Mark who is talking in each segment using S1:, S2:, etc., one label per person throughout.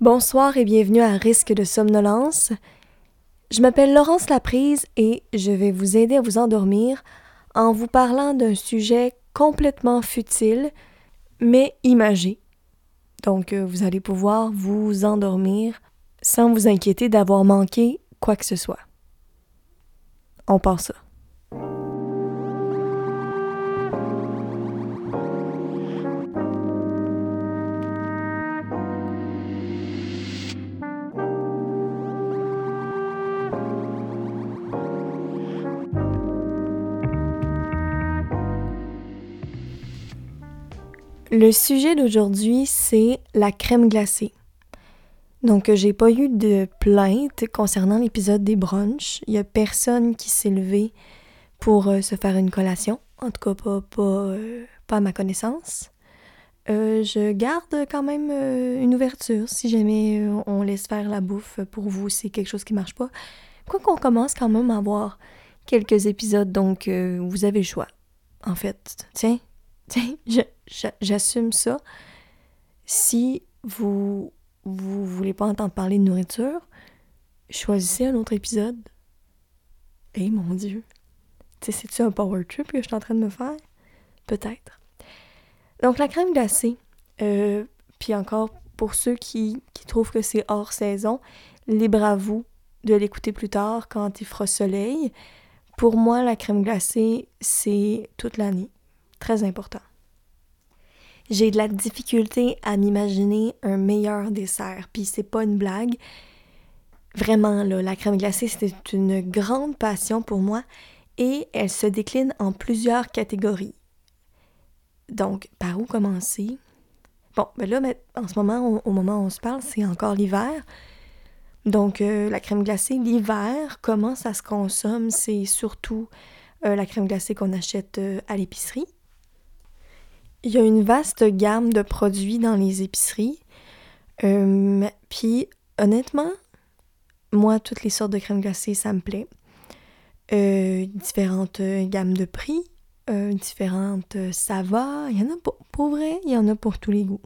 S1: Bonsoir et bienvenue à Risque de somnolence. Je m'appelle Laurence Laprise et je vais vous aider à vous endormir en vous parlant d'un sujet complètement futile, mais imagé. Donc, euh, vous allez pouvoir vous endormir sans vous inquiéter d'avoir manqué quoi que ce soit. On part ça. Le sujet d'aujourd'hui, c'est la crème glacée. Donc, j'ai pas eu de plainte concernant l'épisode des brunchs. Il y a personne qui s'est levé pour euh, se faire une collation. En tout cas, pas, euh, à ma connaissance. Euh, je garde quand même une ouverture si jamais on laisse faire la bouffe pour vous, c'est quelque chose qui marche pas. Quoi qu'on commence quand même à avoir quelques épisodes, donc vous avez le choix. En fait, tiens, tiens, je, j'assume ça. Si vous vous voulez pas entendre parler de nourriture, choisissez un autre épisode. Eh mon Dieu! C'est-tu un power trip que je suis en train de me faire? Peut-être. Donc, la crème glacée, euh, puis encore, pour ceux qui, qui trouvent que c'est hors saison, libre à vous de l'écouter plus tard quand il fera soleil. Pour moi, la crème glacée, c'est toute l'année. Très important. J'ai de la difficulté à m'imaginer un meilleur dessert, puis c'est pas une blague. Vraiment, là, la crème glacée, c'est une grande passion pour moi et elle se décline en plusieurs catégories. Donc, par où commencer? Bon, ben là, en ce moment, au, moment où on se parle, c'est encore l'hiver. Donc, euh, la crème glacée, l'hiver, comment ça se consomme? C'est surtout euh, la crème glacée qu'on achète euh, à l'épicerie. Il y a une vaste gamme de produits dans les épiceries. Euh, puis, honnêtement, moi, toutes les sortes de crème glacée, ça me plaît. Euh, différentes euh, gammes de prix, différentes saveurs. Il y en a pour, pour, vrai, il y en a pour tous les goûts.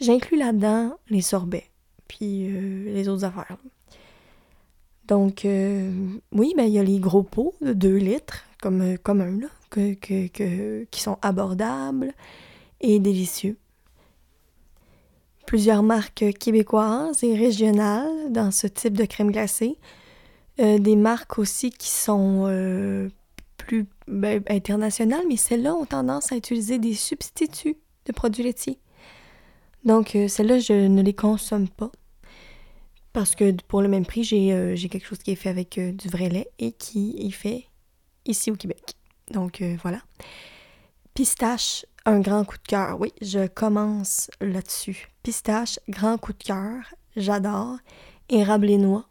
S1: J'inclus là-dedans les sorbets, puis les autres affaires. Donc, oui, ben, il y a les gros pots de 2 litres, comme, comme un, là que, qui sont abordables et délicieux. Plusieurs marques québécoises et régionales dans ce type de crème glacée. Euh, des marques aussi qui sont euh, plus ben, internationales, mais celles-là ont tendance à utiliser des substituts de produits laitiers. Donc, euh, celles-là, je ne les consomme pas. Parce que pour le même prix, j'ai quelque chose qui est fait avec du vrai lait et qui est fait ici au Québec. Donc euh, voilà. Pistache, un grand coup de cœur. Oui, je commence là-dessus. Pistache, grand coup de cœur. J'adore. Érable et noix.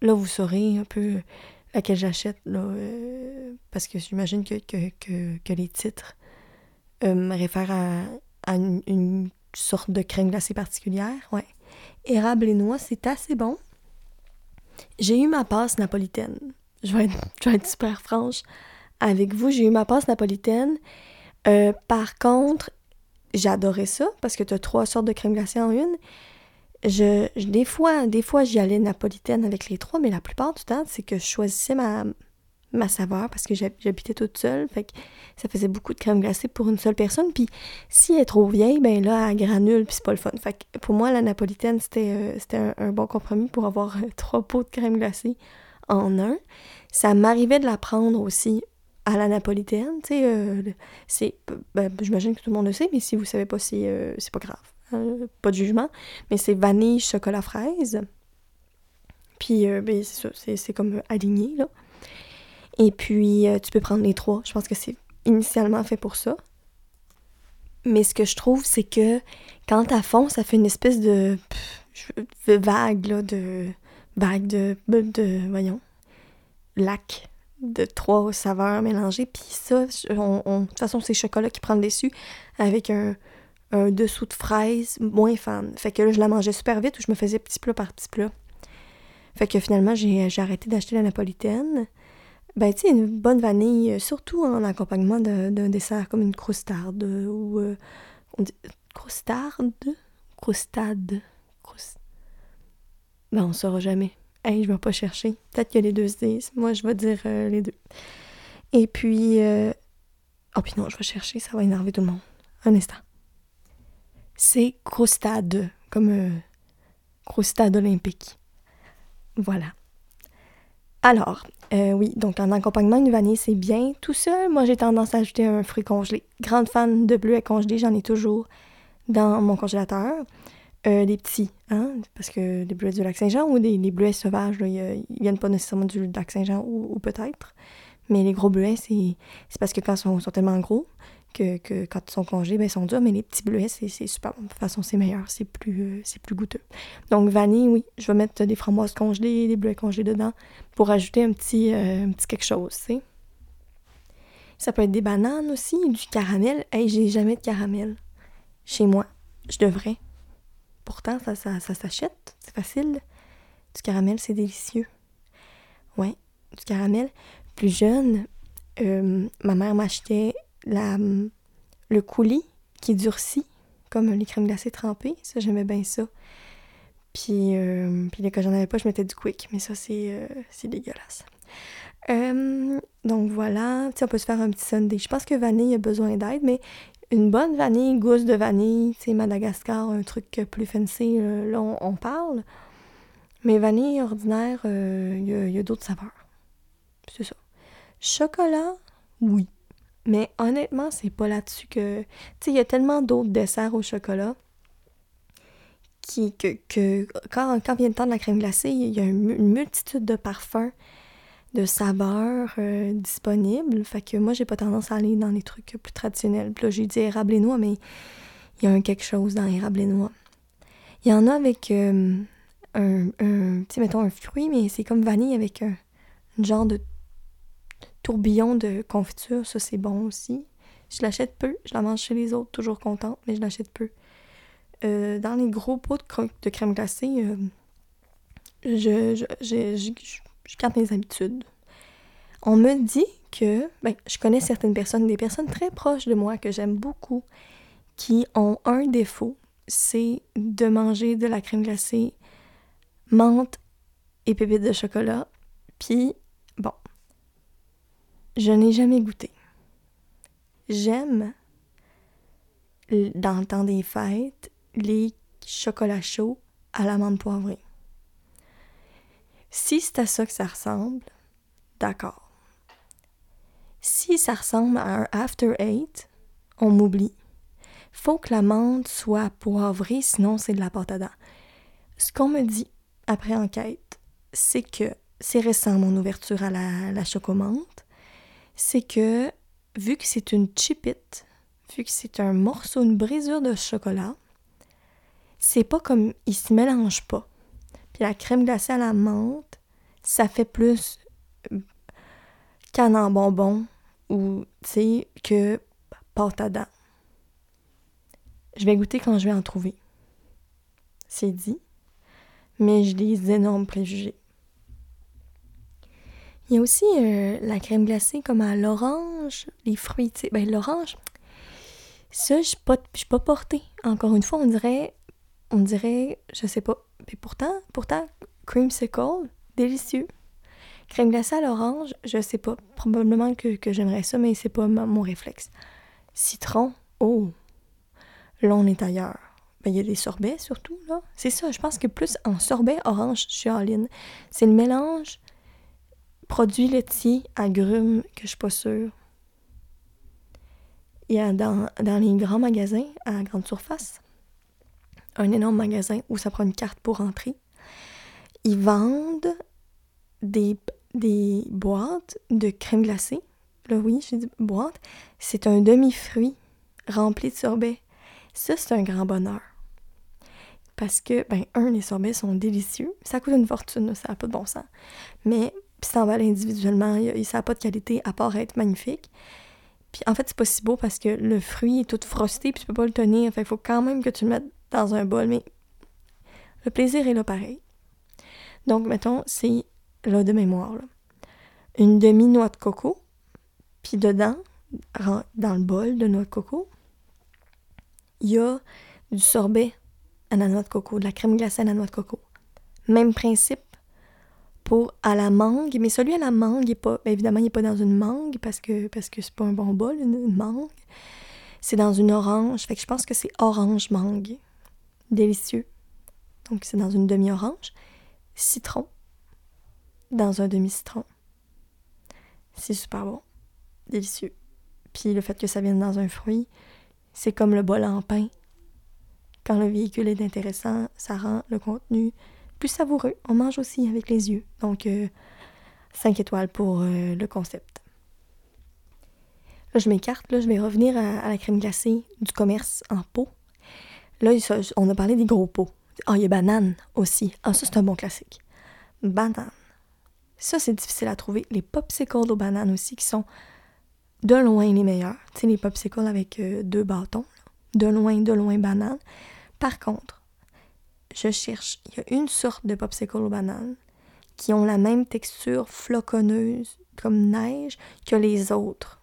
S1: Là, vous saurez un peu laquelle j'achète, là, euh, parce que j'imagine que, que, les titres euh, me réfèrent à, une, sorte de crème glacée particulière. Ouais. Érable et noix, c'est assez bon. J'ai eu ma passe napolitaine. Je vais je vais être super franche avec vous. J'ai eu ma passe napolitaine. Euh, par contre, j'adorais ça parce que tu as trois sortes de crème glacée en une. Je, des fois, des fois j'y allais napolitaine avec les trois, mais la plupart du temps, c'est que je choisissais ma, ma saveur parce que j'habitais toute seule. Fait que ça faisait beaucoup de crème glacée pour une seule personne. Puis si elle est trop vieille, ben là, elle granule, puis c'est pas le fun. Fait que pour moi, la napolitaine, c'était euh, un, bon compromis pour avoir euh, trois pots de crème glacée en un. Ça m'arrivait de la prendre aussi à la napolitaine, tu sais, euh, c'est, ben, j'imagine que tout le monde le sait, mais si vous savez pas, c'est, euh, c'est pas grave, hein, pas de jugement, mais c'est vanille, chocolat, fraise, puis euh, ben, c'est ça, c'est, comme aligné, là, et puis tu peux prendre les trois, je pense que c'est initialement fait pour ça, mais ce que je trouve, c'est que quand à fond, ça fait une espèce de, de vague, là, de vague de, de, voyons, lac, de trois saveurs mélangées. Puis ça, on, de toute façon, c'est chocolat qui prend le dessus avec un, dessous de fraise moins fan. Fait que là, je la mangeais super vite ou je me faisais petit plat par petit plat. Fait que finalement, j'ai arrêté d'acheter la napolitaine. Ben, tu sais, une bonne vanille, surtout en accompagnement d'un dessert comme une croustarde ou. Euh, on dit, croustarde? Croustade. Ben, on saura jamais. Hey, je vais pas chercher. Peut-être que les deux se disent. Moi, je vais dire euh, les deux. Et puis... Euh... Oh, puis non, je vais chercher, ça va énerver tout le monde. Un instant. C'est Crostade, comme euh, Crostade olympique. Voilà. Alors, euh, oui, donc en accompagnement de vanille, c'est bien. Tout seul, moi j'ai tendance à ajouter un fruit congelé. Grande fan de bleuets congelés, j'en ai toujours dans mon congélateur. Euh, les petits, hein, parce que les bleuets du lac Saint-Jean ou les bleuets sauvages, ils, viennent pas nécessairement du lac Saint-Jean ou, peut-être. Mais les gros bleuets, c'est parce que quand ils sont, tellement gros que, que, quand ils sont congelés, ben, ils sont durs. Mais les petits bleuets, c'est super bon. De toute façon, c'est meilleur, c'est plus, euh, plus goûteux. Donc, vanille, oui, je vais mettre des framboises congelées, des bleuets congelés dedans pour ajouter un petit, euh, un petit quelque chose, tu. Ça peut être des bananes aussi, du caramel. Hey, j'ai jamais de caramel chez moi. Je devrais. Pourtant, ça, ça, ça s'achète. C'est facile. Du caramel, c'est délicieux. Ouais, du caramel. Plus jeune, euh, ma mère m'achetait la, le coulis qui durcit, comme les crèmes glacées trempées. Ça, j'aimais bien ça. Puis, euh, quand j'en avais pas, je mettais du quick. Mais ça, c'est, euh, c'est dégueulasse. donc voilà, on peut se faire un petit sundae. Je pense que vanille a besoin d'aide, mais une bonne vanille, gousse de vanille, tu Madagascar, un truc plus fancy, euh, là, on, parle. Mais vanille ordinaire, il euh, y a, d'autres saveurs. C'est ça. Chocolat, oui. Mais honnêtement, c'est pas là-dessus que. Tu sais, il y a tellement d'autres desserts au chocolat qui, que, que quand, quand vient le temps de la crème glacée, il y a une multitude de parfums de saveurs euh, disponibles. Fait que moi, j'ai pas tendance à aller dans les trucs plus traditionnels. Puis là, j'ai dit érable et noix, mais il y a un quelque chose dans érable et noix. Il y en a avec euh, un, tu sais, mettons un fruit, mais c'est comme vanille avec un, genre de tourbillon de confiture. Ça, c'est bon aussi. Je l'achète peu. Je la mange chez les autres, toujours contente, mais je l'achète peu. Euh, dans les gros pots de, de crème glacée, je, je, je, je garde mes habitudes. On me dit que, ben, je connais certaines personnes, des personnes très proches de moi que j'aime beaucoup, qui ont un défaut, c'est de manger de la crème glacée, menthe et pépites de chocolat. Puis, bon, je n'ai jamais goûté. J'aime, dans le temps des fêtes, les chocolats chauds à l'amande poivrée. Si c'est à ça que ça ressemble, d'accord. Si ça ressemble à un After Eight, on m'oublie. Faut que la menthe soit poivrée, sinon c'est de la pâte. Ce qu'on me dit après enquête, c'est que c'est récent mon ouverture à la, la chocomante, c'est que vu que c'est une chipite, vu que c'est un morceau, une brisure de chocolat, c'est pas comme il se mélange pas la crème glacée à la menthe, ça fait plus euh, canne en bonbon ou, tu que pâte à dents. Je vais goûter quand je vais en trouver. C'est dit. Mais j'ai des énormes préjugés. Il y a aussi euh, la crème glacée comme à l'orange, les fruits, tu sais. Ben, l'orange, ça, je suis pas, pas portée. Encore une fois, on dirait, on dirait, je sais pas, et pourtant, pourtant, creamsicle, délicieux. Crème glacée à l'orange, je sais pas. Probablement que, j'aimerais ça, mais c'est pas mon réflexe. Citron, oh! Là, on est ailleurs. Ben, il y a des sorbets surtout, là. C'est ça, je pense que plus en sorbet orange, je suis en ligne. C'est le mélange produit laitier, agrumes, que je suis pas sûre. Il y a dans les grands magasins à grande surface, un énorme magasin où ça prend une carte pour entrer. Ils vendent des, des boîtes de crème glacée. Là, oui, j'ai dit boîte. C'est un demi-fruit rempli de sorbet. Ça, c'est un grand bonheur. Parce que, ben, un, les sorbets sont délicieux. Ça coûte une fortune, ça n'a pas de bon sens. Mais, puis va individuellement, ça n'a pas de qualité à part être magnifique. Puis en fait, c'est pas si beau parce que le fruit est tout frosté, puis tu peux pas le tenir. Fait qu'il faut quand même que tu le mettes dans un bol, mais le plaisir est là pareil. Donc, mettons, c'est là de mémoire. Une demi-noix de coco, puis dedans, dans le bol de noix de coco, il y a du sorbet à la noix de coco, de la crème glacée à la noix de coco. Même principe pour à la mangue, mais celui à la mangue, est pas, ben, évidemment, il n'est pas dans une mangue parce que parce que c'est pas un bon bol, une, mangue. C'est dans une orange, fait que je pense que c'est orange mangue. Délicieux. Donc c'est dans une demi-orange. Citron. Dans un demi-citron. C'est super bon. Délicieux. Puis le fait que ça vienne dans un fruit, c'est comme le bol en pain. Quand le véhicule est intéressant, ça rend le contenu plus savoureux. On mange aussi avec les yeux. Donc, 5 euh, étoiles pour euh, le concept. Là, je m'écarte. Là, je vais revenir à, la crème glacée du commerce en pot. Là, on a parlé des gros pots. Ah, il y a banane aussi. Ah, ça, c'est un bon classique. Banane. Ça, c'est difficile à trouver. Les popsicles aux bananes aussi, qui sont de loin les meilleurs. Tu sais, les popsicles avec euh, deux bâtons. De loin, de loin, banane. Par contre, je cherche, il y a une sorte de popsicle aux bananes qui ont la même texture floconneuse comme neige que les autres.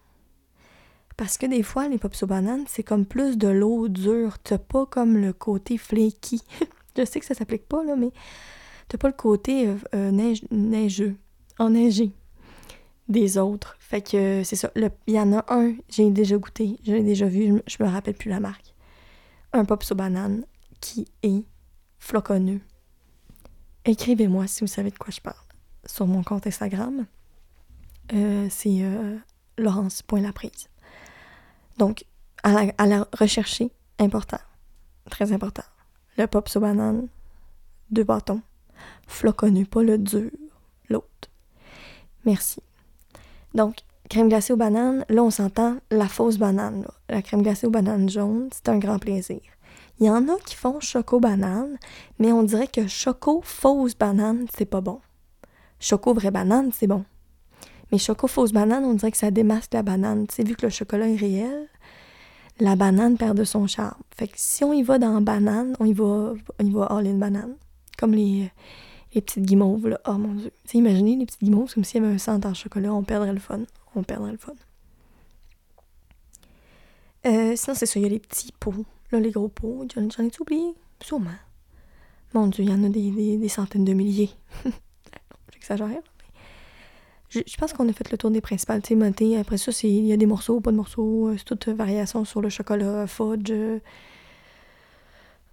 S1: Parce que des fois, les pops aux bananes, c'est comme plus de l'eau dure. T'as pas comme le côté flaky. je sais que ça s'applique pas, là, mais t'as pas le côté euh, euh, neige, neigeux enneigé des autres. Fait que c'est ça. Il y en a un, j'ai déjà goûté, je l'ai déjà vu, je me rappelle plus la marque. Un pop aux banane qui est floconneux. Écrivez-moi si vous savez de quoi je parle sur mon compte Instagram. Euh, c'est euh, Laurence.laprise. Donc, à la, à rechercher, important, très important. Le pop aux banane, deux bâtons, floconneux, pas le dur, l'autre. Merci. Donc, crème glacée aux bananes, là, on s'entend la fausse banane. La crème glacée aux bananes jaunes, c'est un grand plaisir. Il y en a qui font choco banane, mais on dirait que choco fausse banane, c'est pas bon. Choco vraie banane, c'est bon. Mais choco fausse banane, on dirait que ça démasque la banane. Tu sais, vu que le chocolat est réel, la banane perd de son charme. Fait que si on y va dans banane, on y va, on y va all in banane. Comme les, les petites guimauves, là. Oh mon dieu. Tu imaginez les petites guimauves, comme s'il y avait un centre en chocolat, on perdrait le fun. On perdrait le fun. Euh, sinon, c'est ça, il y a les petits pots. Là, les gros pots, j'en ai oublié? Sûrement. Mon dieu, il y en a des, centaines de milliers. J'exagère. Je, pense qu'on a fait le tour des principales. Tu sais, après ça, il y a des morceaux, pas de morceaux. Euh, c'est toute variation sur le chocolat, fudge, euh,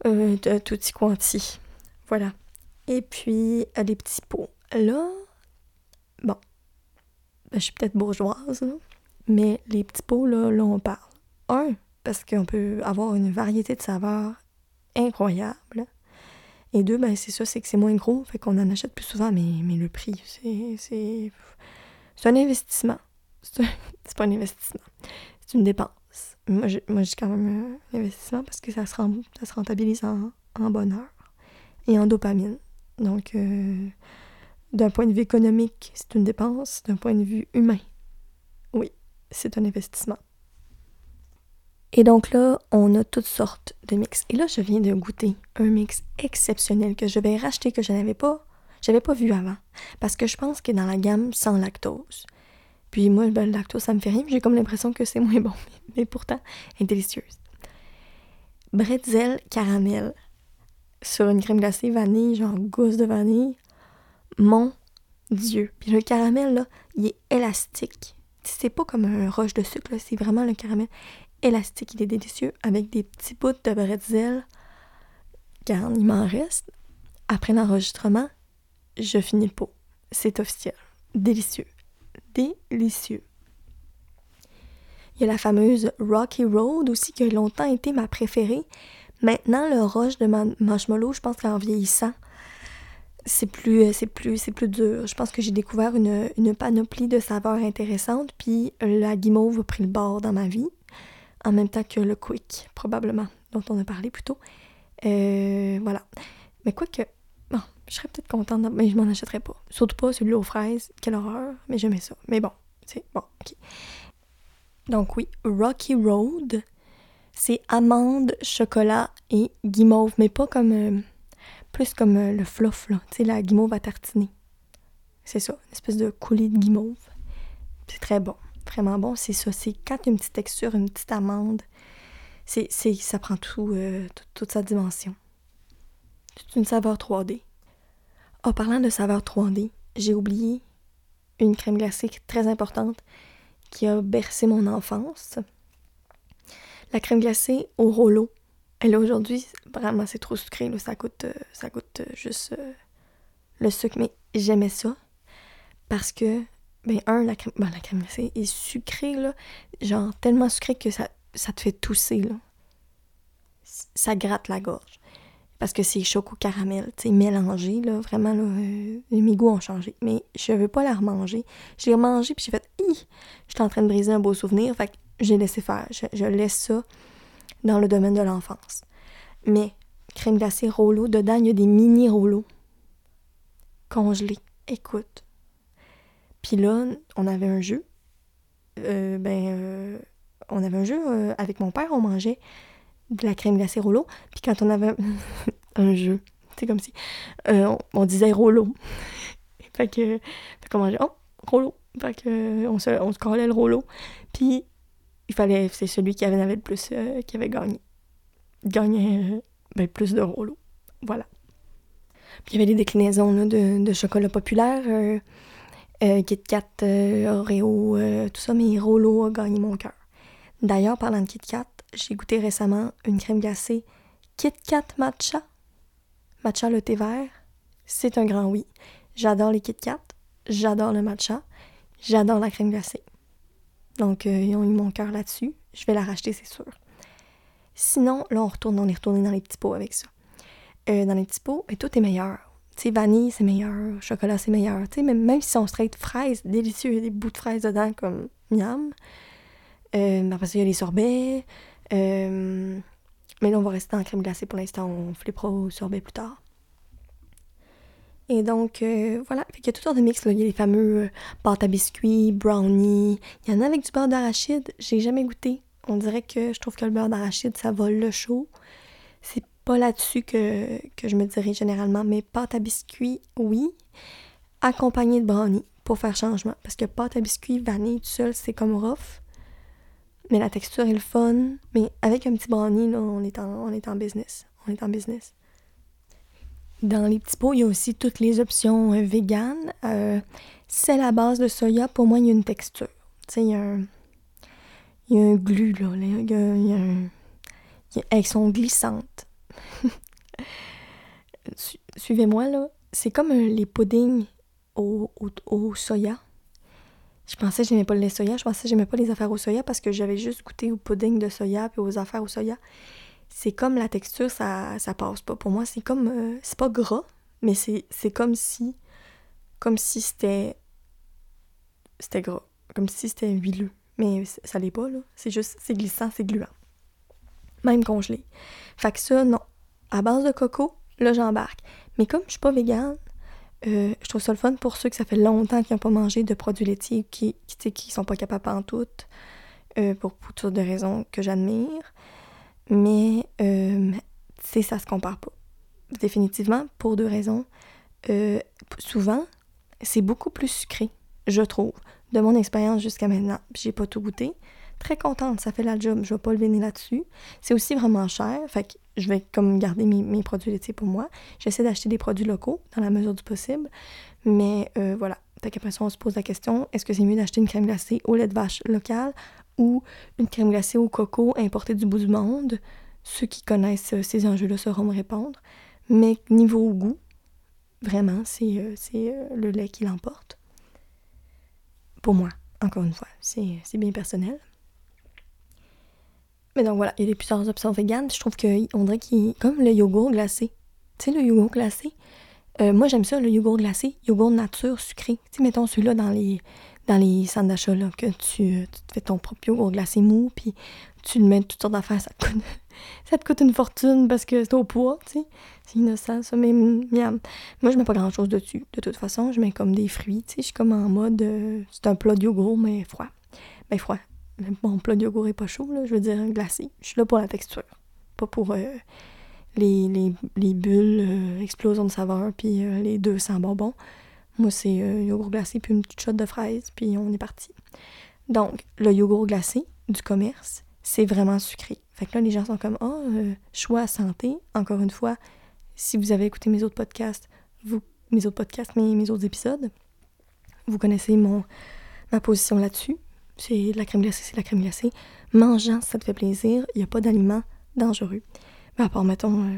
S1: euh tutti quanti. Voilà. Et puis, euh, les petits pots. Là, bon, ben, je suis peut-être bourgeoise, mais les petits pots, là, là, on parle. Un, parce qu'on peut avoir une variété de saveurs incroyable. Et deux, ben, c'est ça, c'est que c'est moins gros, fait qu'on en achète plus souvent, mais, mais le prix, c'est, c'est, un investissement. C'est, pas un investissement, c'est une dépense. Moi, je, moi, quand même un investissement parce que ça se, rentabilise en, en bonheur et en dopamine. Donc, euh, d'un point de vue économique, c'est une dépense. D'un point de vue humain, oui, c'est un investissement. Et donc là, on a toutes sortes de mix. Et là, je viens de goûter un mix exceptionnel que je vais racheter, que je n'avais pas, j'avais pas vu avant. Parce que je pense qu'il est dans la gamme sans lactose. Puis moi, ben, le lactose, ça me fait rien. J'ai comme l'impression que c'est moins bon. Mais pourtant, elle est délicieuse. Bretzel caramel sur une crème glacée vanille, genre gousse de vanille. Mon Dieu. Puis le caramel, là, il est élastique. C'est pas comme un roche de sucre, c'est vraiment le caramel élastique. Il est délicieux avec des petits bouts de bretzel. Car il m'en reste. Après l'enregistrement, je finis le pot. C'est officiel. Délicieux. Délicieux. Il y a la fameuse Rocky Road aussi qui a longtemps été ma préférée Maintenant, le roche de marshmallow, je pense qu'en vieillissant, c'est plus, euh, c'est plus, c'est plus dur. Je pense que j'ai découvert une, panoplie de saveurs intéressantes, puis la guimauve a pris le bord dans ma vie, en même temps que le quick, probablement, dont on a parlé plus tôt. Euh, voilà. Mais quoi que, bon, je serais peut-être contente, mais je m'en achèterais pas. Surtout pas celui aux fraises, quelle horreur, mais j'aimais ça. Mais bon, c'est bon, ok. Donc oui, Rocky Road, c'est amande, chocolat et guimauve, mais pas comme. Euh, plus comme euh, le fluff, là. Tu sais, la guimauve à tartiner. C'est ça, une espèce de coulis de guimauve. C'est très bon, vraiment bon. C'est ça, c'est quand une petite texture, une petite amande, c'est, ça prend tout, euh, toute sa dimension. C'est une saveur 3D. En parlant de saveur 3D, j'ai oublié une crème glacée très importante qui a bercé mon enfance. La crème glacée au rouleau. Elle est aujourd'hui, vraiment, c'est trop sucré, ça coûte, euh, ça coûte euh, juste le sucre, mais j'aimais ça parce que, ben, un, la crème, ben, la crème glacée est sucrée, là, genre tellement sucrée que ça, te fait tousser, là. Ça gratte la gorge. Parce que c'est choco caramel, tu sais, mélangé, là, vraiment, là, mes goûts ont changé. Mais je veux pas la remanger. Je l'ai remangée, puis j'ai fait, hi, j'étais en train de briser un beau souvenir, fait que j'ai laissé faire. Je, laisse ça dans le domaine de l'enfance. Mais, crème glacée rouleau, dedans, il y a des mini rouleaux congelés. Écoute. Puis là, on avait un jeu. Euh, ben, euh, on avait un jeu euh, avec mon père, on mangeait de la crème glacée rouleau. Puis quand on avait un jeu, c'est comme si on, disait rouleau. fait que, fait qu'on mangeait, oh, rouleau. Fait que, on se, on collait le rouleau. Puis il fallait, c'est celui qui avait, le plus, qui avait gagné. Gagnait ben, plus de rouleaux. Voilà. Puis il y avait des déclinaisons de, chocolat populaire, euh, euh Kit Kat, Oreo, tout ça, mais Rollo a gagné mon cœur. D'ailleurs, parlant de Kit Kat, j'ai goûté récemment une crème glacée Kit Kat Matcha. Matcha le thé vert. C'est un grand oui. J'adore les Kit Kat, j'adore le matcha, j'adore la crème glacée. Donc, euh, ils ont eu mon cœur là-dessus. Je vais la racheter, c'est sûr. Sinon, là, on retourne, on est retourné dans les petits pots avec ça. Euh, dans les petits pots, et tout est meilleur. Sais, vanille, c'est meilleur. Chocolat, c'est meilleur. Tu sais, même, même si sont straight fraises, délicieux, il y a des bouts de fraises dedans, comme miam. Euh, après ça, il y a les sorbets. Euh, mais là, on va rester en crème glacée pour l'instant. On flippera au sorbet plus tard. Et donc, euh, voilà. il y a tout sortes de mix. Il y a les fameux pâtes à biscuits, brownie. Il y en a avec du beurre d'arachide. J'ai jamais goûté. On dirait que je trouve que le beurre d'arachide, ça vole le chaud. C'est pas là-dessus que, que je me dirige généralement. Mais pâte à biscuits, oui. Accompagné de brownie pour faire changement. Parce que pâte à biscuits, vanille, tout seul, c'est comme rough. Mais la texture est le fun. Mais avec un petit brownie, là, on est en, on est en business. On est en business. Dans les petits pots, il y a aussi toutes les options euh, véganes. Euh, c'est la base de soya, pour moi, il y a une texture. Tu sais, il y a un, y a un glu, là. Il y a, il y a un... elles sont glissantes. Suivez-moi, là. C'est comme euh, les puddings au, au, soya. Je pensais que j'aimais pas le soya, je pensais que j'aimais pas les affaires au soya parce que j'avais juste goûté au pudding de soya puis aux affaires au soya c'est comme la texture, ça, ça passe pas. Pour moi, c'est comme. Euh, c'est pas gras, mais c'est, comme si. Comme si c'était. C'était gras. Comme si c'était huileux. Mais ça l'est pas, là. C'est juste. C'est glissant, c'est gluant. Même congelé. Fait que ça, non. À base de coco, là, j'embarque. Mais comme je suis pas végane, euh, je trouve ça le fun pour ceux que ça fait longtemps qu'ils n'ont pas mangé de produits laitiers, qui, qui, qui sont pas capables en tout, euh, pour, toutes de raisons que j'admire mais euh, ça se compare pas. Définitivement, pour deux raisons. Souvent, c'est beaucoup plus sucré, je trouve, de mon expérience jusqu'à maintenant. J'ai pas tout goûté. Très contente, ça fait la job, je vais pas le venir là-dessus. C'est aussi vraiment cher, fait je vais comme garder mes, produits laitiers pour moi. J'essaie d'acheter des produits locaux dans la mesure du possible, mais euh, voilà. Fait qu'après ça, on se pose la question, est-ce que c'est mieux d'acheter une crème glacée au lait de vache local ou une crème glacée au coco importée du bout du monde? Ceux qui connaissent euh, ces enjeux-là sauront me répondre. Mais niveau goût, vraiment, c'est euh, le lait qui l'emporte. Pour moi, encore une fois, c'est bien personnel. Mais donc voilà, il y a plusieurs options véganes. Je trouve qu'on dirait qu'il comme le yogourt glacé. Tu sais, le yogourt glacé. moi, j'aime ça, le yogourt glacé. Yogourt nature sucré. Tu sais, mettons celui-là dans les, dans les centres d'achat, là, que tu, tu, te fais ton propre yogourt glacé mou, puis tu le mets toutes sortes d'affaires, ça te coûte, ça te coûte une fortune parce que c'est au poids, tu sais. C'est innocent, ça, mais miam. Moi, je mets pas grand-chose dessus. De toute façon, je mets comme des fruits, tu sais. Je suis comme en mode, euh, c'est un plat de yogourt, mais froid. Ben, froid. Mon plat de yogourt est pas chaud, je veux dire glacé. Je suis là pour la texture, pas pour euh, les, les, les, bulles, euh, explosion de saveur, puis les 200 bonbons. Moi, c'est euh, yogourt glacé puis une petite shot de fraises, puis on est parti. Donc, le yogourt glacé du commerce, c'est vraiment sucré. Fait que là, les gens sont comme, oh, choix santé. Encore une fois, si vous avez écouté mes autres podcasts, vous mes autres podcasts, mes, mes autres épisodes. Vous connaissez mon, ma position là-dessus. C'est la crème glacée, c'est la crème glacée. Mangeant, ça te fait plaisir. Il n'y a pas d'aliments dangereux. Mais à part, mettons, euh,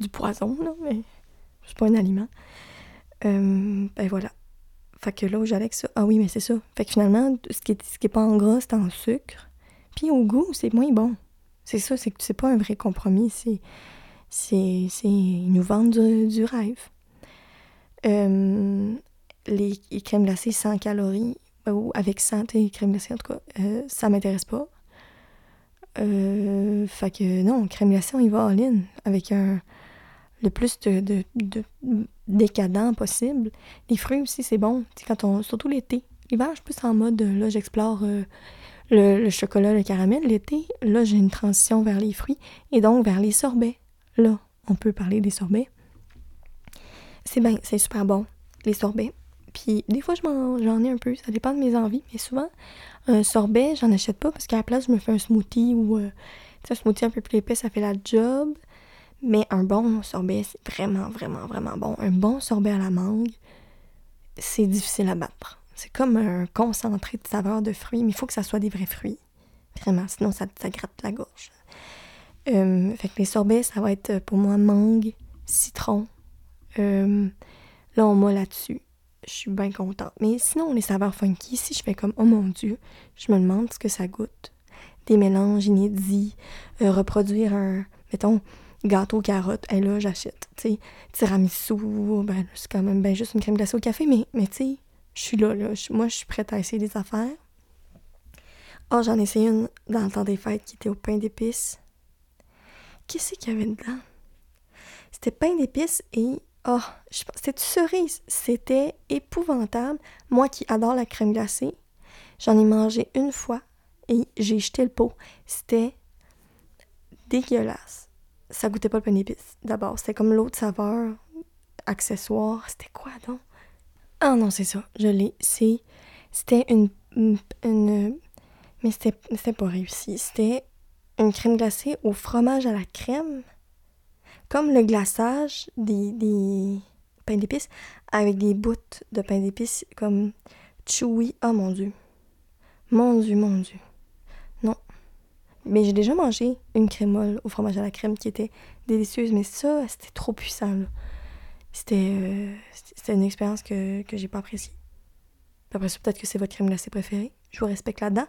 S1: du poison, là, mais c'est pas un aliment. Euh, ben voilà. Fait que là où j'allais avec ça? Ah oui, mais c'est ça. Fait que finalement, ce qui est, ce qui est pas en gras, c'est en sucre. Puis au goût, c'est moins bon. C'est ça, c'est que c'est pas un vrai compromis. C'est. C'est. Ils nous vendent du, du rêve. Euh, les, les, crèmes glacées sans calories, ou avec 100 et crème glacée en tout cas, euh, ça m'intéresse pas. Euh, fait que non, crème glacée, on y va en ligne avec un, le plus de, de, de, décadent possible. Les fruits aussi, c'est bon. quand on, surtout l'été. L'hiver, je suis plus en mode, là, j'explore euh, le, le, chocolat, le caramel. L'été, là, j'ai une transition vers les fruits et donc vers les sorbets. Là, on peut parler des sorbets. C'est bien, c'est super bon, les sorbets. Puis des fois, j'en ai un peu, ça dépend de mes envies, mais souvent, un sorbet, j'en achète pas parce qu'à la place, je me fais un smoothie ou euh, un smoothie un peu plus épais, ça fait la job. Mais un bon sorbet, c'est vraiment, vraiment, vraiment bon. Un bon sorbet à la mangue, c'est difficile à battre. C'est comme un concentré de saveur de fruits, mais il faut que ça soit des vrais fruits. Vraiment, sinon ça, ça gratte la gorge. Euh, fait que les sorbets, ça va être pour moi mangue, citron. Euh, là, on m'a là-dessus je suis bien contente. Mais sinon, les saveurs funky, si je fais comme, oh mon Dieu, je me demande ce que ça goûte. Des mélanges inédits, euh, reproduire un, mettons, gâteau carotte, et là, j'achète. Tu sais, tiramisu, ben, c'est quand même bien juste une crème glacée au café, mais, mais tu sais, je suis là, là. moi, je suis prête à essayer des affaires. Oh, j'en ai essayé une dans le temps des fêtes qui était au pain d'épices. Qu'est-ce qu'il y avait dedans? C'était pain d'épices et Oh, cette cerise, c'était épouvantable. Moi qui adore la crème glacée, j'en ai mangé une fois et j'ai jeté le pot. C'était dégueulasse. Ça goûtait pas le pain. D'abord, c'était comme l'autre saveur, accessoire. C'était quoi donc? Ah non, c'est ça, je l'ai. C'est, c'était une, une, mais c'était pas réussi. C'était une crème glacée au fromage à la crème comme le glaçage des, pains d'épices avec des bouts de pain d'épices comme chewy. Oh mon dieu. Mon dieu, mon dieu. Non. Mais j'ai déjà mangé une crémole au fromage à la crème qui était délicieuse, mais ça, c'était trop puissant. C'était euh, c'était une expérience que, que j'ai pas appréciée. Après ça, peut-être que c'est votre crème glacée préférée. Je vous respecte là-dedans.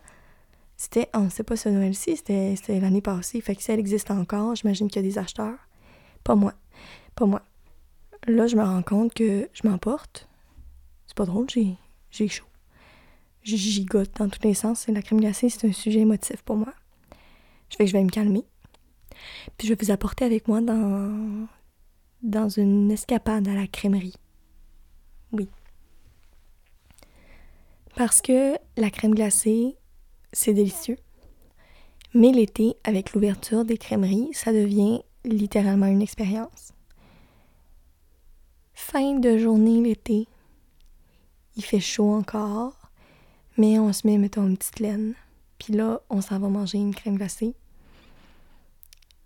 S1: C'était, oh, c'est pas ce Noël-ci, c'était l'année passée. Fait que si elle existe encore, j'imagine qu'il y a des acheteurs. Pas moi. Pas moi. Là, je me rends compte que je m'emporte. C'est pas drôle, j'ai, j'ai chaud. Je dans tous les sens et la crème glacée, c'est un sujet émotif pour moi. Je vais que je vais me calmer. Puis je vais vous apporter avec moi dans, dans une escapade à la crèmerie. Oui. Parce que la crème glacée, c'est délicieux. Mais l'été, avec l'ouverture des crèmeries, ça devient littéralement une expérience. Fin de journée l'été. Il fait chaud encore, mais on se met, mettons, une petite laine. Puis là, on s'en va manger une crème glacée.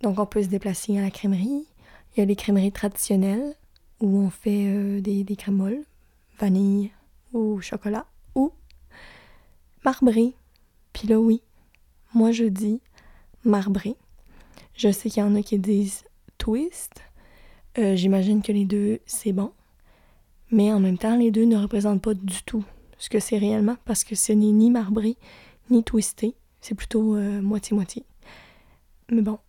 S1: Donc, on peut se déplacer à la crèmerie. Il y a les crèmeries traditionnelles où on fait euh, des, des vanille ou chocolat, ou marbré. Puis là, oui, moi je dis marbré. Je sais qu'il y en a qui disent twist. Euh, j'imagine que les deux, c'est bon. Mais en même temps, les deux ne représentent pas du tout ce que c'est réellement parce que ce n'est ni marbré ni twisté. C'est plutôt euh, moitié-moitié. Mais bon,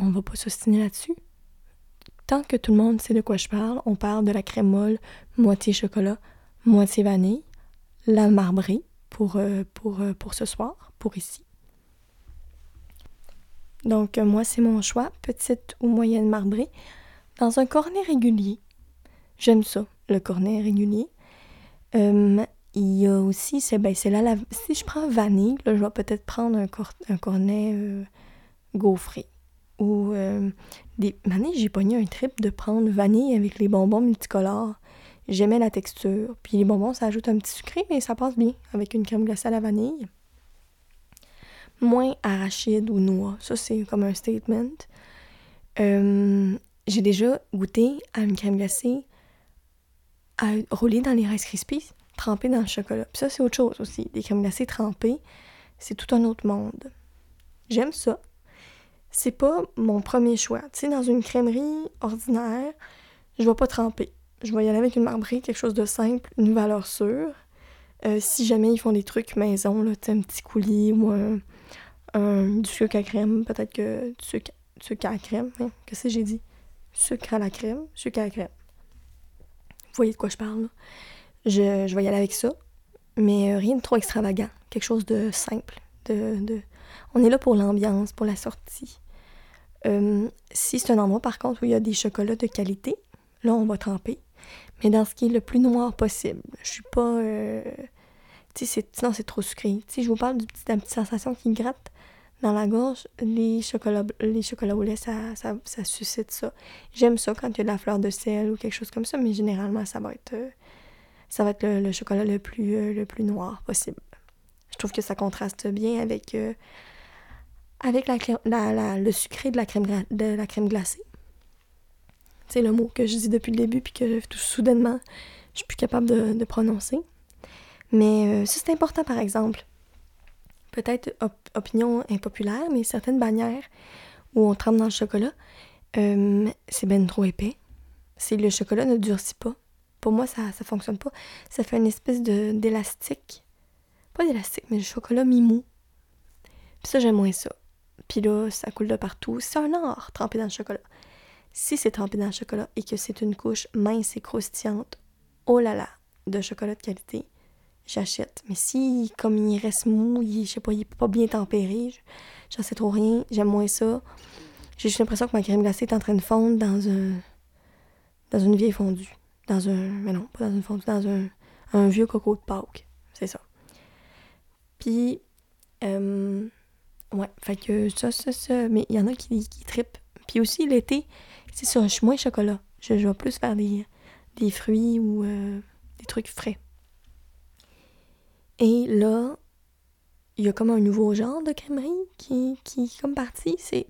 S1: on va pas s'ostiner là-dessus. Tant que tout le monde sait de quoi je parle, on parle de la crème molle, moitié chocolat, moitié vanille, la marbrée pour, euh, ce soir, pour ici. Donc, euh, moi, c'est mon choix, petite ou moyenne marbrée, dans un cornet régulier. J'aime ça, le cornet régulier. Euh, il y a aussi, c'est ben, là, la, si je prends vanille, je vais peut-être prendre un, cornet euh, gaufré. Ou des. Vanille, j'ai pogné un trip de prendre vanille avec les bonbons multicolores. J'aimais la texture. Puis les bonbons, ça ajoute un petit sucré, mais ça passe bien avec une crème glacée à la vanille moins arachide ou noix. Ça, c'est comme un statement. Euh, j'ai déjà goûté à une crème glacée à rouler dans les Rice Krispies, trempés dans le chocolat. Puis ça, c'est autre chose aussi. Des crèmes glacées trempées, c'est tout un autre monde. J'aime ça. C'est pas mon premier choix. Tu sais, dans une crèmerie ordinaire, je vais pas tremper. Je vais y aller avec une marbrée, quelque chose de simple, une valeur sûre. Euh, si jamais ils font des trucs maison, là, un petit coulis ou un, du sucre à crème, peut-être que du sucre, à la crème, hein, qu'est-ce que j'ai dit? Sucre à la crème, sucre à la crème. Vous voyez de quoi je parle, Je, je vais y aller avec ça, mais euh, rien de trop extravagant, quelque chose de simple. De, de... On est là pour l'ambiance, pour la sortie. Euh, si c'est un endroit, par contre, où il y a des chocolats de qualité, là, on va tremper mais dans ce qui est le plus noir possible. Je suis pas. Euh, tu sais, c'est trop sucré. Tu je vous parle de la petite sensation qui gratte dans la gorge. Les chocolats, les chocolats au lait, ça, ça, ça suscite ça. J'aime ça quand il y a de la fleur de sel ou quelque chose comme ça, mais généralement, ça va être. Euh, ça va être le, chocolat le plus, euh, le plus noir possible. Je trouve que ça contraste bien avec, avec la, la, le sucré de la crème, de la crème glacée. C'est le mot que je dis depuis le début, puis que tout soudainement, je suis plus capable de, prononcer. Mais euh, ça, c'est important, par exemple. Peut-être opinion impopulaire, mais certaines bannières où on trempe dans le chocolat, euh, c'est ben trop épais. Si le chocolat ne durcit pas, pour moi, ça ne fonctionne pas. Ça fait une espèce d'élastique. Pas d'élastique, mais le chocolat mi-mou. Puis ça, j'aime moins ça. Puis là, ça coule de partout. C'est un art, trempé dans le chocolat. Si c'est trempé dans le chocolat et que c'est une couche mince et croustillante, oh là là, de chocolat de qualité, j'achète. Mais si, comme il reste mou, il, je sais pas, il est pas bien tempéré, j'en sais trop rien, j'aime moins ça. J'ai juste l'impression que ma crème glacée est en train de fondre dans un. dans une vieille fondue. Dans un. Mais non, pas dans une fondue, dans un, un vieux coco de Pâques. C'est ça. Puis. Euh, ouais, fait que ça, ça, ça. Mais il y en a qui, qui tripent. Puis aussi, l'été, c'est ça, je suis moins chocolat. Je, vais plus faire des, des fruits ou euh, des trucs frais. Et là, il y a comme un nouveau genre de crèmerie qui, qui est comme parti. C'est,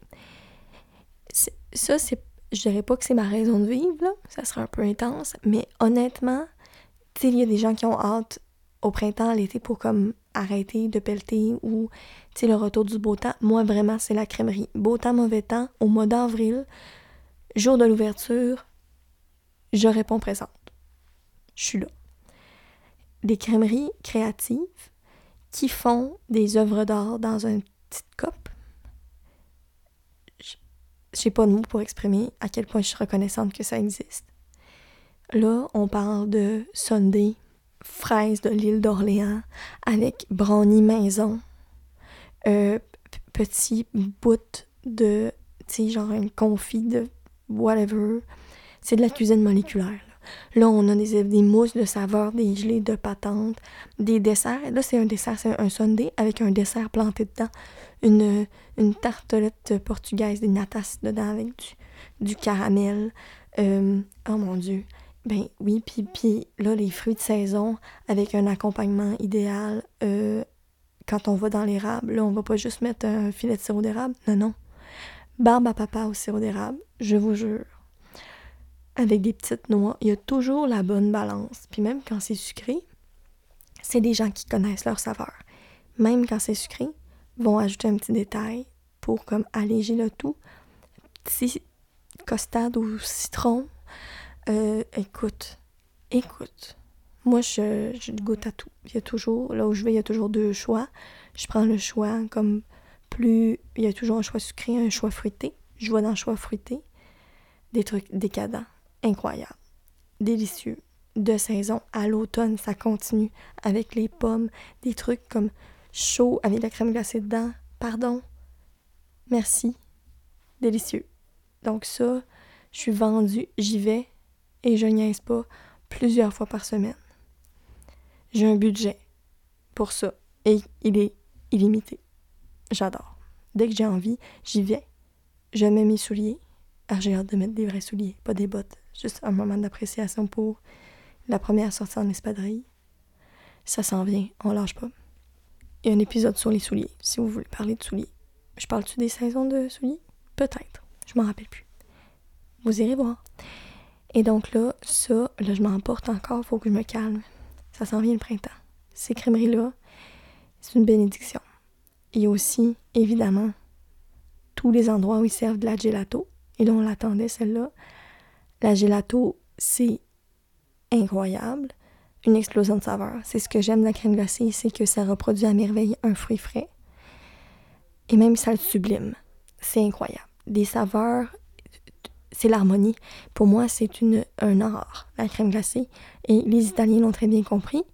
S1: ça, c'est, je dirais pas que c'est ma raison de vivre, là. Ça serait un peu intense. Mais honnêtement, il y a des gens qui ont hâte au printemps, l'été pour comme arrêter de pelleter ou, le retour du beau temps. Moi, vraiment, c'est la crèmerie. Beau temps, mauvais temps, au mois d'avril, Jour de l'ouverture, je réponds présente. Je suis là. Des crèmeries créatives qui font des œuvres d'art dans une petite coupe. J'ai pas de mots pour exprimer à quel point je suis reconnaissante que ça existe. Là, on parle de Sunday, fraises de l'île d'Orléans, avec brownie maison, euh, petit bout de, tu sais, genre un confit de whatever. C'est de la cuisine moléculaire. Là, on a des, mousses de saveur, des gelées de patente, des desserts. Là, c'est un dessert, c'est un sundae avec un dessert planté dedans. Une, tartelette portugaise, des natas dedans avec du, caramel. Euh, oh mon Dieu. Ben oui, puis, puis là, les fruits de saison avec un accompagnement idéal. Euh, quand on va dans l'érable, là, on va pas juste mettre un filet de sirop d'érable. Non, non. Barbe à papa au sirop d'érable, je vous jure. Avec des petites noix, il y a toujours la bonne balance. Puis même quand c'est sucré, c'est des gens qui connaissent leur saveur. Même quand c'est sucré, vont ajouter un petit détail pour comme alléger le tout. Petit costade ou citron. Euh, écoute, écoute. Moi, je, je goûte à tout. Il y a toujours, là où je vais, il y a toujours deux choix. Je prends le choix comme plus il y a toujours un choix sucré, un choix fruité. Je vois dans le choix fruité des trucs décadents, incroyables, délicieux, de saison. À l'automne, ça continue avec les pommes, des trucs comme chaud avec la crème glacée dedans. Pardon? Merci. Délicieux. Donc ça, je suis vendue, j'y vais et je niaise pas plusieurs fois par semaine. J'ai un budget pour ça et il est illimité. J'adore. Dès que j'ai envie, j'y vais. Je mets mes souliers. Ah, j'ai hâte de mettre des vrais souliers, pas des bottes. Juste un moment d'appréciation pour la première sortie en espadrille. Ça s'en vient, on lâche pas. Il y a un épisode sur les souliers, si vous voulez parler de souliers. Je parle-tu des saisons de souliers? Peut-être. Je m'en rappelle plus. Vous irez voir. Et donc là, ça, là, je m'emporte encore, faut que je me calme. Ça s'en vient le printemps. Ces crèmeries-là, c'est une bénédiction. A aussi, évidemment, tous les endroits où ils servent de la gelato. Et là, on l'attendait, celle-là. La gelato, c'est incroyable. Une explosion de saveurs. C'est ce que j'aime de la crème glacée, c'est que ça reproduit à merveille un fruit frais. Et même ça le sublime. C'est incroyable. Des saveurs, c'est l'harmonie. Pour moi, c'est une, un art, la crème glacée. Et les Italiens l'ont très bien compris.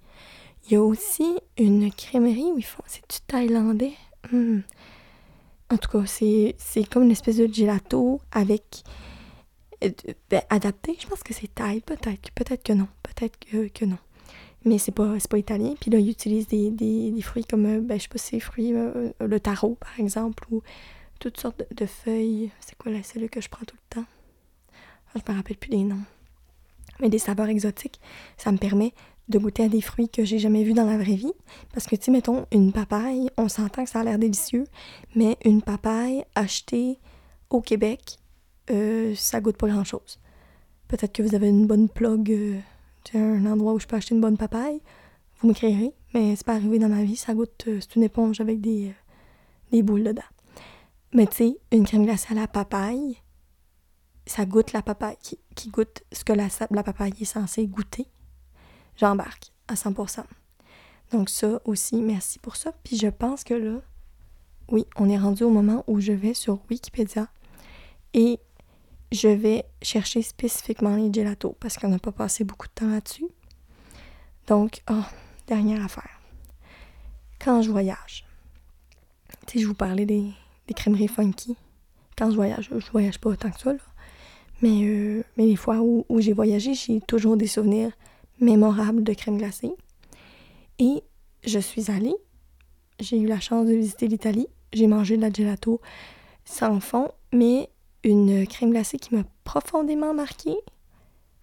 S1: Il y a aussi une crèmerie où ils font. C'est du thaïlandais? Hmm. En tout cas, c'est comme une espèce de gelato avec. Euh, ben, adapté. Je pense que c'est thaï, peut-être. Peut-être que non. Peut-être que, non. Mais c'est pas, pas italien. Puis là, ils utilisent des, des, des fruits comme, euh, ben, je sais pas si fruits, euh, le taro, par exemple, ou toutes sortes de, feuilles. C'est quoi la celle que je prends tout le temps? Je me rappelle plus des noms. Mais des saveurs exotiques, ça me permet de goûter à des fruits que j'ai jamais vus dans la vraie vie. Parce que, tu sais, mettons, une papaye, on s'entend que ça a l'air délicieux, mais une papaye achetée au Québec, euh, ça goûte pas grand-chose. Peut-être que vous avez une bonne plug, euh, un endroit où je peux acheter une bonne papaye, vous m'écrirez, mais c'est pas arrivé dans ma vie, ça goûte, euh, c'est une éponge avec des, euh, des boules dedans. Mais tu sais, une crème glacée à la papaye, ça goûte la papaye, qui, goûte ce que la, la papaye est censée goûter. J'embarque à 100%. Donc ça aussi, merci pour ça. Puis je pense que là, oui, on est rendu au moment où je vais sur Wikipédia et je vais chercher spécifiquement les gelatos parce qu'on n'a pas passé beaucoup de temps là-dessus. Donc, oh, dernière affaire. Quand je voyage, tu sais, je vous parlais des, des crèmeries funky. Quand je voyage, je voyage pas autant que ça. Mais, euh, mais les fois où, j'ai voyagé, j'ai toujours des souvenirs mémorables de crème glacée. Et je suis allée, j'ai eu la chance de visiter l'Italie, j'ai mangé de la gelato sans fond, mais une crème glacée qui m'a profondément marquée,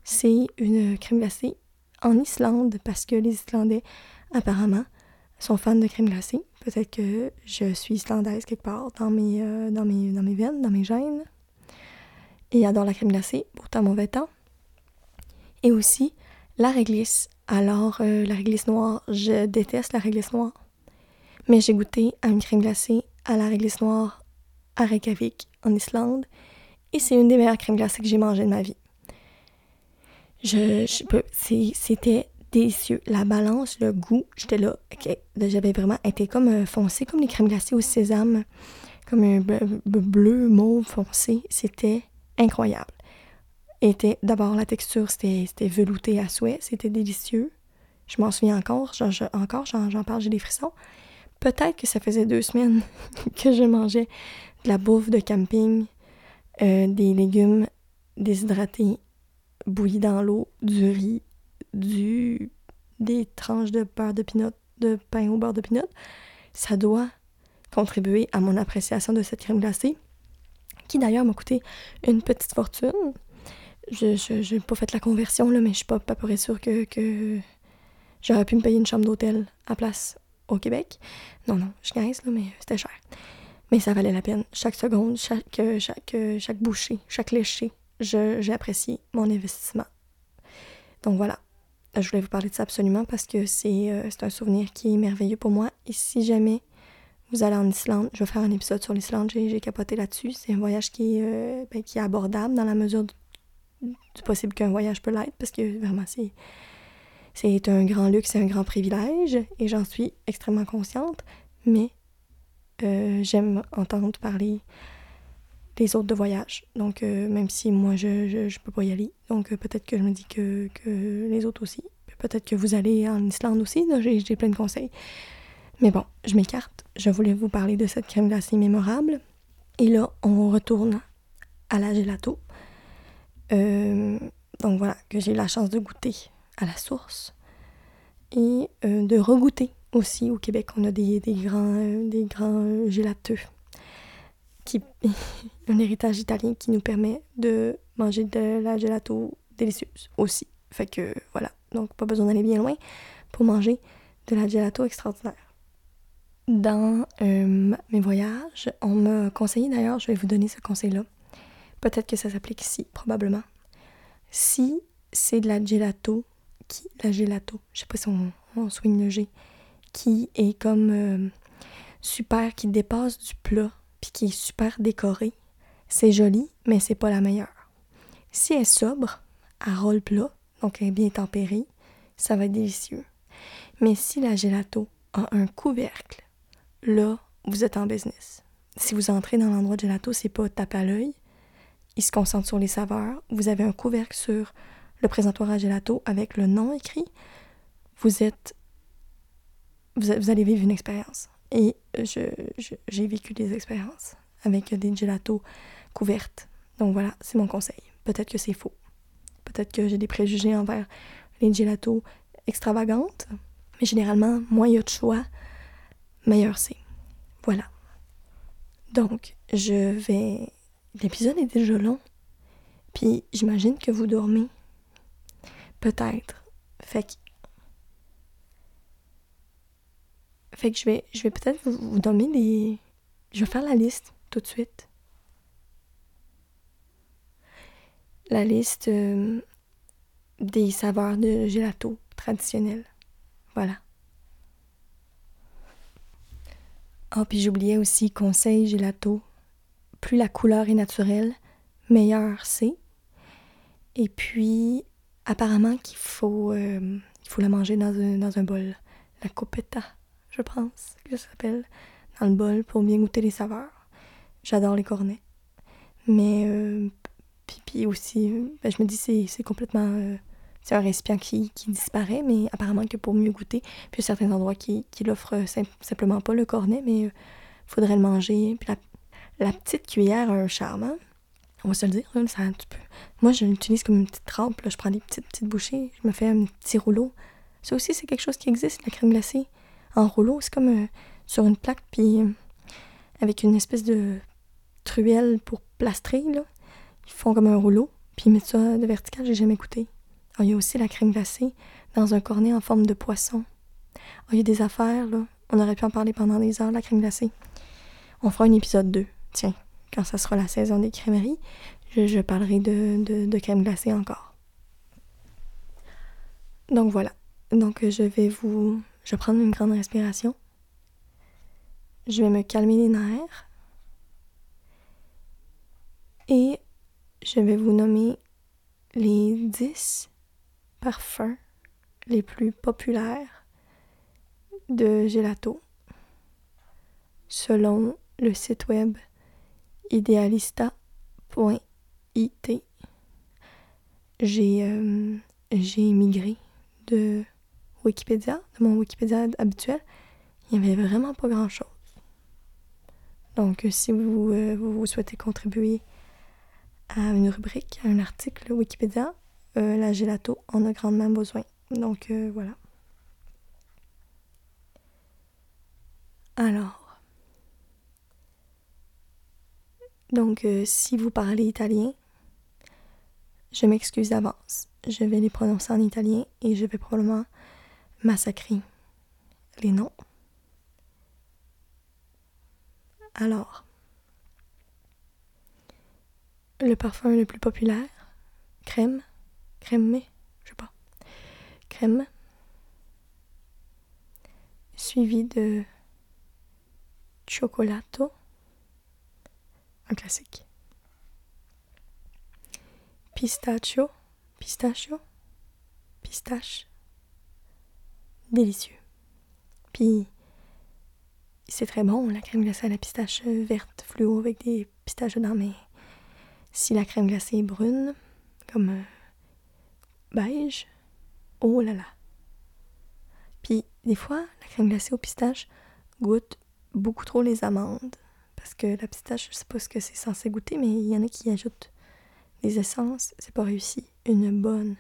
S1: c'est une crème glacée en Islande, parce que les Islandais, apparemment, sont fans de crème glacée. Peut-être que je suis islandaise quelque part dans mes, euh, dans mes, dans mes veines, dans mes gènes. Et adore la crème glacée, pourtant mauvais temps. Et aussi la réglisse. Alors, euh, la réglisse noire, je déteste la réglisse noire. Mais j'ai goûté à une crème glacée à la réglisse noire à Reykjavik, en Islande. Et c'est une des meilleures crèmes glacées que j'ai mangées de ma vie. Je, je c'était délicieux. La balance, le goût, j'étais là. J'avais vraiment été comme euh, foncé, comme les crèmes glacées au sésame, comme un bleu, mauve foncé. C'était incroyable. Était d'abord la texture, c'était velouté à souhait, c'était délicieux. Je m'en souviens encore, encore j'en parle, j'ai des frissons. Peut-être que ça faisait deux semaines que je mangeais de la bouffe de camping, euh, des légumes déshydratés, bouillis dans l'eau, du riz, du des tranches de beurre de pinot, de pain au beurre de pinot, ça doit contribuer à mon appréciation de cette crème glacée, qui d'ailleurs m'a coûté une petite fortune. Je n'ai pas fait la conversion, là, mais je suis pas, pas peu sûre que, que j'aurais pu me payer une chambre d'hôtel à place au Québec. Non, non, je gagne là, mais c'était cher. Mais ça valait la peine. Chaque seconde, chaque, chaque, chaque bouchée, chaque léché, j'ai apprécié mon investissement. Donc voilà, je voulais vous parler de ça absolument parce que euh, c'est un souvenir qui est merveilleux pour moi. Et si jamais vous allez en Islande, je vais faire un épisode sur l'Islande, j'ai capoté là-dessus. C'est un voyage qui est, euh, ben, qui est abordable dans la mesure du, possible qu'un voyage peut l'être parce que vraiment c'est c'est un grand luxe, c'est un grand privilège et j'en suis extrêmement consciente, mais euh, j'aime entendre parler des autres de voyage. Donc, euh, même si moi, je, je, peux pas y aller. Donc, euh, peut-être que je me dis que, que les autres aussi. Peut-être que vous allez en Islande aussi. J'ai plein de conseils. Mais bon, je m'écarte. Je voulais vous parler de cette crème glacée mémorable. Et là, on retourne à la gelato. Donc voilà, que j'ai la chance de goûter à la source. Et de regoûter aussi. Au Québec, on a des, des grands, des grands gélateux qui, un héritage italien qui nous permet de manger de la gelato délicieuse aussi. Fait que voilà, donc pas besoin d'aller bien loin pour manger de la gelato extraordinaire. Dans euh, mes voyages, on m'a conseillé d'ailleurs, je vais vous donner ce conseil-là. Peut-être que ça s'applique ici, probablement. Si c'est de la gelato, qui, la gelato, je sais pas si on, on le G, qui est comme euh, super, qui dépasse du plat, puis qui est super décorée, c'est joli, mais c'est pas la meilleure. Si elle est sobre, à rôle plat, donc elle est bien tempérée, ça va être délicieux. Mais si la gelato a un couvercle, là, vous êtes en business. Si vous entrez dans l'endroit de gelato, c'est pas tape à l'œil. Il se concentre sur les saveurs. Vous avez un couvercle sur le présentoir à gelato avec le nom écrit. Vous êtes. Vous, allez vivre une expérience. Et j'ai vécu des expériences avec des gelatos couvertes. Donc voilà, c'est mon conseil. Peut-être que c'est faux. Peut-être que j'ai des préjugés envers les gelatos extravagantes. Mais généralement, moins il y a de choix, meilleur c'est. Voilà. Donc, je vais. L'épisode est déjà long. Puis, j'imagine que vous dormez. Peut-être. Fait que. Fait que je vais, je vais peut-être vous, donner des. Je vais faire la liste tout de suite. La liste euh, des saveurs de gelato traditionnelles. Voilà. Ah, puis j'oubliais aussi conseil gelato. Plus la couleur est naturelle, meilleur c'est. Et puis, apparemment qu'il faut, euh, faut la manger dans un, dans un bol. La copetta, je pense que ça s'appelle. Dans le bol pour bien goûter les saveurs. J'adore les cornets. Mais, euh, puis, aussi, ben, je me dis c'est complètement... Euh, c'est un récipient qui, disparaît, mais apparemment que pour mieux goûter, puis certains endroits qui, qui l'offrent simplement pas le cornet, mais euh, faudrait le manger. Puis la, petite cuillère a un charme, hein. on va se le dire, ça, tu peux... moi je l'utilise comme une petite trempe, je prends des petites, petites bouchées, je me fais un petit rouleau. Ça aussi, c'est quelque chose qui existe, la crème glacée en rouleau, c'est comme euh, sur une plaque, puis euh, avec une espèce de truelle pour plastrer, là. Ils font comme un rouleau, puis ils mettent ça de vertical, j'ai jamais goûté. Il y a aussi la crème glacée dans un cornet en forme de poisson. Il y a des affaires, là. On aurait pu en parler pendant des heures, la crème glacée. On fera un épisode 2. Tiens, quand ça sera la saison des crèmeries, je, parlerai de, de, crème glacée encore. Donc voilà. Donc je vais vous... Je vais prendre une grande respiration. Je vais me calmer les nerfs. Et je vais vous nommer les 10 parfums les plus populaires de gelato selon le site web idealista.it. J'ai euh, j'ai migré de Wikipédia, de mon Wikipédia habituel. Il n'y avait vraiment pas grand-chose. Donc, si vous, euh, vous souhaitez contribuer à une rubrique, à un article Wikipédia, euh, la gelato en a grandement besoin. Donc euh, voilà. Alors, donc euh, si vous parlez italien, je m'excuse d'avance. Je vais les prononcer en italien et je vais probablement massacrer les noms. Alors, le parfum le plus populaire, crème, crème, je sais pas, crème, suivi de chocolato, un classique, pistachio, pistachio, pistache, délicieux. Puis c'est très bon, la crème glacée à la pistache verte fluo avec des pistaches dedans, mais si la crème glacée est brune, comme euh, beige. Oh là là. Puis des fois, la crème glacée au pistache goûte beaucoup trop les amandes. Parce que la pistache, je sais pas ce que c'est censé goûter, mais il y en a qui ajoutent des essences. C'est pas réussi. Une bonne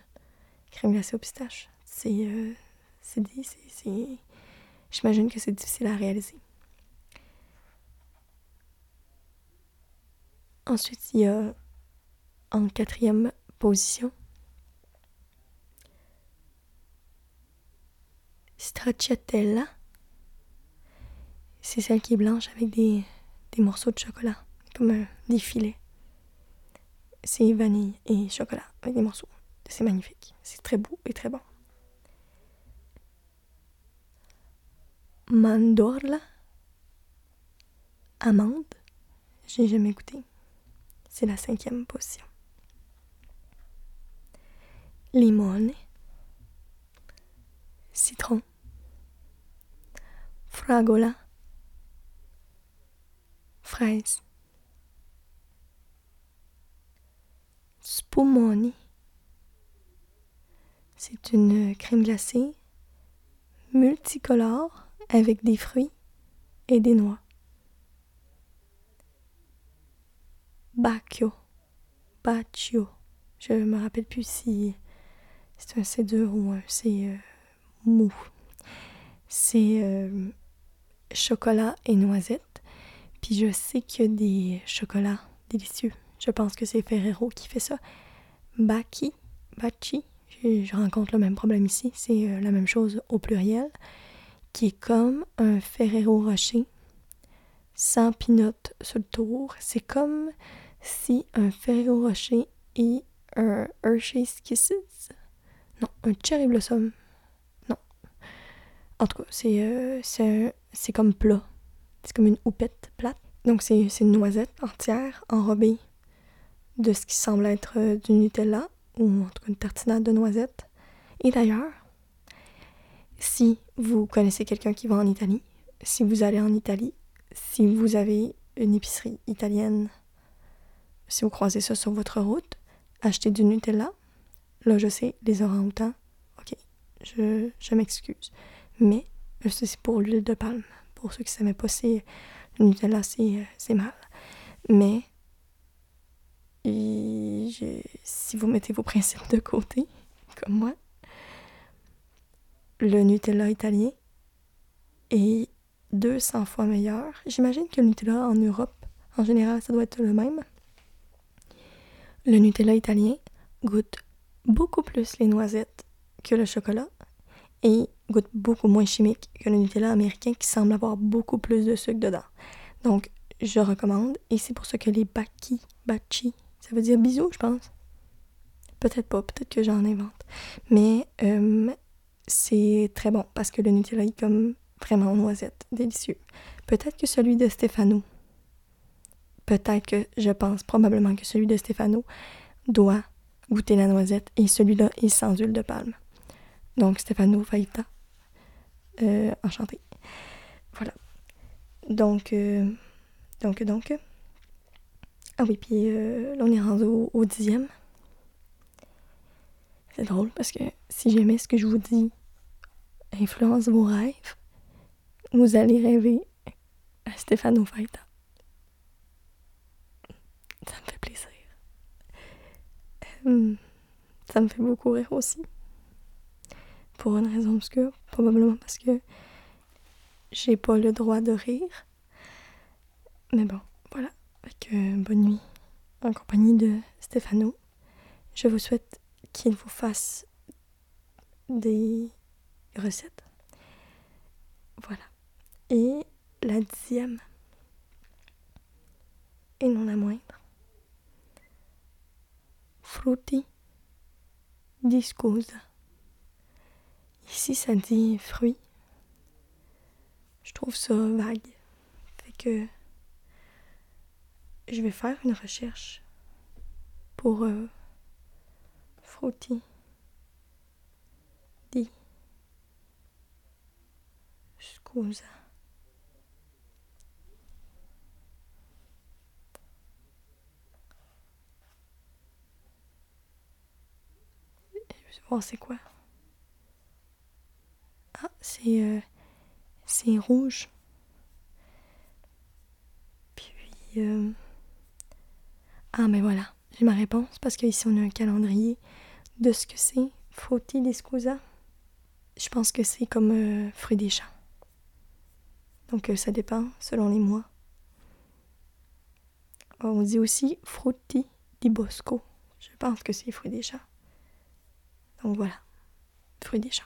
S1: crème glacée au pistache. C'est. Euh, c'est. J'imagine que c'est difficile à réaliser. Ensuite, il y a en quatrième position stracciatella. C'est celle qui est blanche avec des, morceaux de chocolat, comme des filets. C'est vanille et chocolat avec des morceaux. c'est magnifique. C'est très beau et très bon. Mandorla. Amande. J'ai jamais goûté. C'est la cinquième position. Limone. Citron. Fragola. Fraise. Spumoni. C'est une crème glacée multicolore avec des fruits et des noix. Bacchio. Bacchio. Je me rappelle plus si c'est un C2 ou un C euh, mou. C'est euh, chocolat et noisette. Puis je sais qu'il y a des chocolats délicieux. Je pense que c'est Ferrero qui fait ça. Baki, Bachi, je, rencontre le même problème ici. C'est euh, la même chose au pluriel, qui est comme un Ferrero Rocher sans pinote sur le tour. C'est comme si un Ferrero Rocher et un Hershey's Kisses. Non, un Cherry Blossom. Non. En tout cas, c'est euh, c'est comme plat. C'est comme une houppette plate. Donc, c'est une noisette entière enrobée de ce qui semble être euh, du Nutella, ou en tout cas une tartinade de noisettes. Et d'ailleurs, si vous connaissez quelqu'un qui va en Italie, si vous allez en Italie, si vous avez une épicerie italienne, si vous croisez ça sur votre route, achetez du Nutella. Là, je sais, les orang-outans, ok, je, je m'excuse. Mais c'est pour l'huile de palme. Pour ceux qui ne savaient pas, c'est le Nutella, c'est euh, mal. Mais si vous mettez vos principes de côté, comme moi, le Nutella italien est 200 fois meilleur. J'imagine que le Nutella en Europe, en général, ça doit être le même. Le Nutella italien goûte beaucoup plus les noisettes que le chocolat et goûte beaucoup moins chimique que le Nutella américain qui semble avoir beaucoup plus de sucre dedans. Donc, je recommande et c'est pour ça que les baki, bachi, ça veut dire bisous, je pense. Peut-être pas, peut-être que j'en invente. Mais euh, c'est très bon parce que le Nutella est comme vraiment noisette, délicieux. Peut-être que celui de Stefano, peut-être que je pense probablement que celui de Stefano doit goûter la noisette et celui-là est sans huile de palme. Donc Stefano Faita, euh, enchanté. Voilà. Donc, euh, donc, donc. Ah oui, puis euh, là on est rendu au dixième. C'est drôle parce que si jamais ce que je vous dis influence vos rêves, vous allez rêver à Stéphano Faita. Ça me fait plaisir. Euh, ça me fait beaucoup rire aussi. Pour une raison obscure, probablement parce que j'ai pas le droit de rire. Mais bon, voilà. Avec euh, bonne nuit en compagnie de Stéphano. Je vous souhaite qu'il vous fasse des recettes. Voilà. Et la dixième, et non la moindre, frutti discusa. Ici, ça dit fruits. Je trouve ça vague. Fait que je vais faire une recherche pour euh, di scusa. C'est quoi? Ah, c'est euh, c'est rouge. Puis euh... ah mais voilà. J'ai ma réponse parce qu'ici on a un calendrier de ce que c'est. Frutti di scusa. Je pense que c'est comme euh, fruit des champs. Donc euh, ça dépend selon les mois. On dit aussi frutti di bosco. Je pense que c'est fruit des champs. Donc voilà, fruit des champs.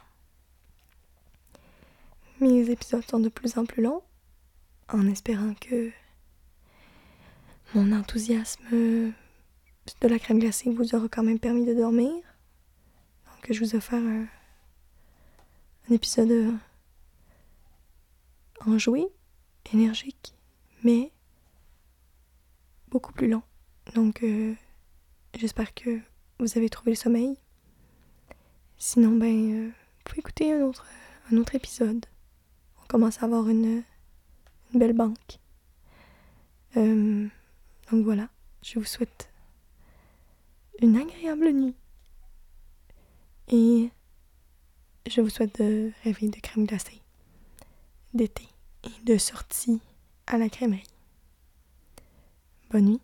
S1: Mes épisodes sont de plus en plus longs, en espérant que mon enthousiasme de la crème glacée vous aura quand même permis de dormir. Que je vous ai offert un, un épisode euh, enjoué, énergique, mais beaucoup plus long. Donc, euh, j'espère que vous avez trouvé le sommeil. Sinon, ben, euh, vous pouvez écouter un autre, un autre épisode. On commence à avoir une, une belle banque. Euh, donc voilà, je vous souhaite une agréable nuit. Et je vous souhaite de rêver de crème glacée, d'été et de sortie à la crèmerie. Bonne nuit.